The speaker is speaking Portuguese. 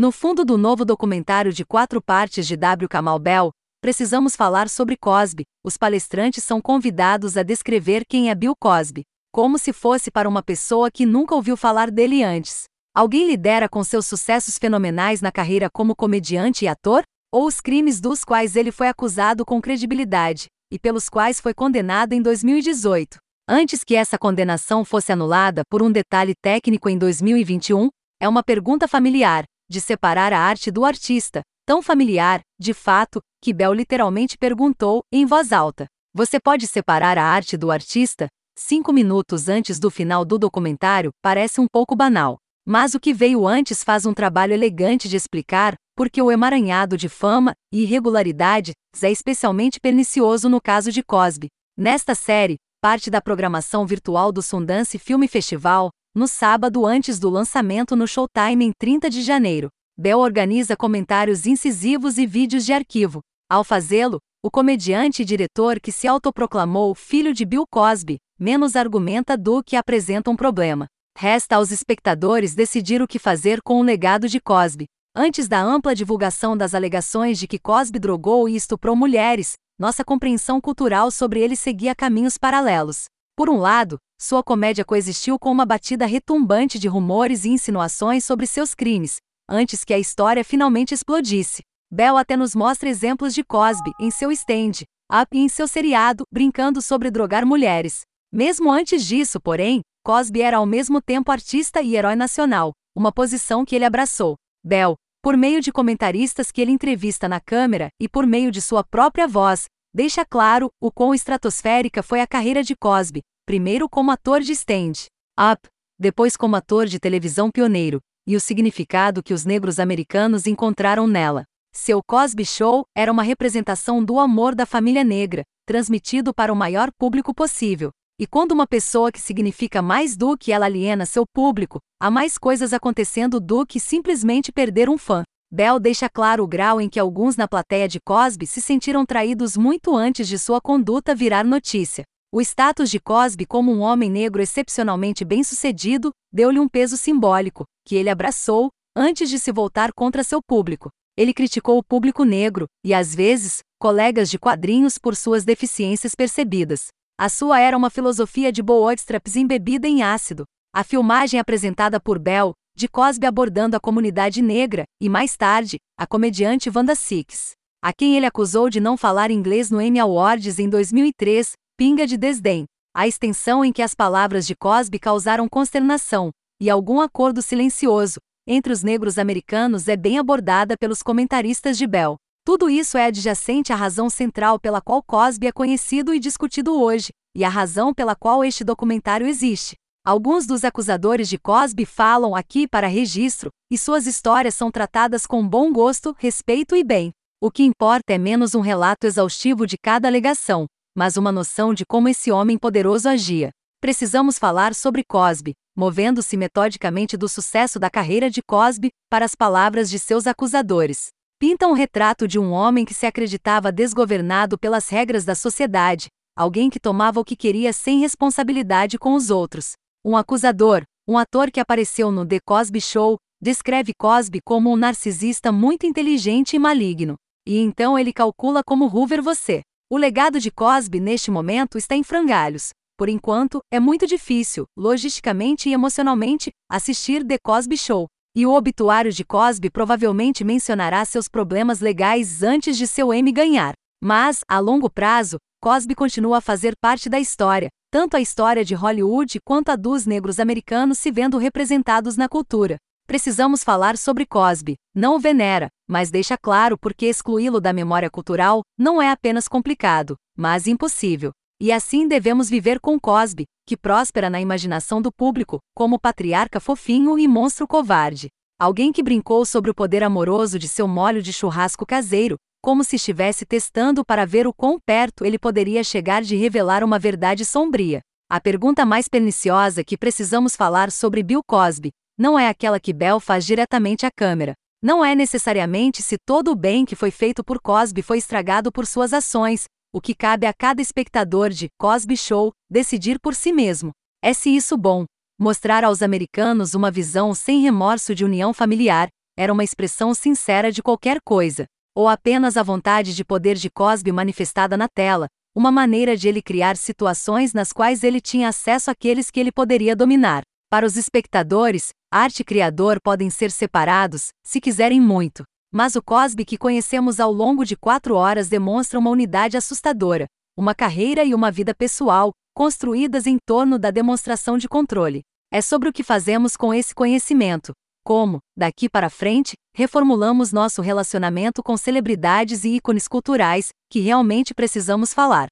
No fundo do novo documentário de quatro partes de W. Kamal Bell, precisamos falar sobre Cosby. Os palestrantes são convidados a descrever quem é Bill Cosby, como se fosse para uma pessoa que nunca ouviu falar dele antes. Alguém lidera com seus sucessos fenomenais na carreira como comediante e ator? Ou os crimes dos quais ele foi acusado com credibilidade, e pelos quais foi condenado em 2018? Antes que essa condenação fosse anulada por um detalhe técnico em 2021, é uma pergunta familiar, de separar a arte do artista, tão familiar, de fato, que Bell literalmente perguntou, em voz alta: Você pode separar a arte do artista? Cinco minutos antes do final do documentário, parece um pouco banal. Mas o que veio antes faz um trabalho elegante de explicar porque o emaranhado de fama e irregularidades é especialmente pernicioso no caso de Cosby. Nesta série, parte da programação virtual do Sundance Film Festival, no sábado antes do lançamento no Showtime em 30 de janeiro. Bell organiza comentários incisivos e vídeos de arquivo. Ao fazê-lo, o comediante e diretor que se autoproclamou filho de Bill Cosby, menos argumenta do que apresenta um problema. Resta aos espectadores decidir o que fazer com o legado de Cosby. Antes da ampla divulgação das alegações de que Cosby drogou e estuprou mulheres, nossa compreensão cultural sobre ele seguia caminhos paralelos. Por um lado, sua comédia coexistiu com uma batida retumbante de rumores e insinuações sobre seus crimes, antes que a história finalmente explodisse. Bell até nos mostra exemplos de Cosby em seu stand, up e em seu seriado, brincando sobre drogar mulheres. Mesmo antes disso, porém, Cosby era ao mesmo tempo artista e herói nacional, uma posição que ele abraçou. Bell, por meio de comentaristas que ele entrevista na câmera e por meio de sua própria voz, deixa claro o quão estratosférica foi a carreira de Cosby, primeiro como ator de stand-up, depois como ator de televisão pioneiro, e o significado que os negros americanos encontraram nela. Seu Cosby Show era uma representação do amor da família negra, transmitido para o maior público possível. E quando uma pessoa que significa mais do que ela aliena seu público, há mais coisas acontecendo do que simplesmente perder um fã. Bell deixa claro o grau em que alguns na plateia de Cosby se sentiram traídos muito antes de sua conduta virar notícia. O status de Cosby como um homem negro excepcionalmente bem-sucedido deu-lhe um peso simbólico, que ele abraçou, antes de se voltar contra seu público. Ele criticou o público negro, e às vezes, colegas de quadrinhos por suas deficiências percebidas. A sua era uma filosofia de bootstraps embebida em ácido. A filmagem apresentada por Bell, de Cosby abordando a comunidade negra, e mais tarde, a comediante Wanda Six, a quem ele acusou de não falar inglês no Emmy Awards em 2003, pinga de desdém. A extensão em que as palavras de Cosby causaram consternação, e algum acordo silencioso, entre os negros americanos é bem abordada pelos comentaristas de Bell. Tudo isso é adjacente à razão central pela qual Cosby é conhecido e discutido hoje, e a razão pela qual este documentário existe. Alguns dos acusadores de Cosby falam aqui para registro, e suas histórias são tratadas com bom gosto, respeito e bem. O que importa é menos um relato exaustivo de cada alegação, mas uma noção de como esse homem poderoso agia. Precisamos falar sobre Cosby, movendo-se metodicamente do sucesso da carreira de Cosby para as palavras de seus acusadores. Pinta um retrato de um homem que se acreditava desgovernado pelas regras da sociedade, alguém que tomava o que queria sem responsabilidade com os outros, um acusador, um ator que apareceu no The Cosby Show, descreve Cosby como um narcisista muito inteligente e maligno. E então ele calcula como Hoover você. O legado de Cosby neste momento está em frangalhos. Por enquanto, é muito difícil, logisticamente e emocionalmente, assistir The Cosby Show. E o obituário de Cosby provavelmente mencionará seus problemas legais antes de seu M ganhar. Mas, a longo prazo, Cosby continua a fazer parte da história, tanto a história de Hollywood quanto a dos negros americanos se vendo representados na cultura. Precisamos falar sobre Cosby, não o venera, mas deixa claro porque excluí-lo da memória cultural não é apenas complicado, mas impossível. E assim devemos viver com Cosby, que próspera na imaginação do público, como patriarca fofinho e monstro covarde. Alguém que brincou sobre o poder amoroso de seu molho de churrasco caseiro, como se estivesse testando para ver o quão perto ele poderia chegar de revelar uma verdade sombria. A pergunta mais perniciosa que precisamos falar sobre Bill Cosby não é aquela que Bell faz diretamente à câmera. Não é necessariamente se todo o bem que foi feito por Cosby foi estragado por suas ações, o que cabe a cada espectador de Cosby Show decidir por si mesmo. É se isso bom, mostrar aos americanos uma visão sem remorso de união familiar, era uma expressão sincera de qualquer coisa, ou apenas a vontade de poder de Cosby manifestada na tela, uma maneira de ele criar situações nas quais ele tinha acesso àqueles que ele poderia dominar. Para os espectadores, arte e criador podem ser separados, se quiserem muito. Mas o Cosby que conhecemos ao longo de quatro horas demonstra uma unidade assustadora, uma carreira e uma vida pessoal, construídas em torno da demonstração de controle. É sobre o que fazemos com esse conhecimento. Como, daqui para frente, reformulamos nosso relacionamento com celebridades e ícones culturais, que realmente precisamos falar.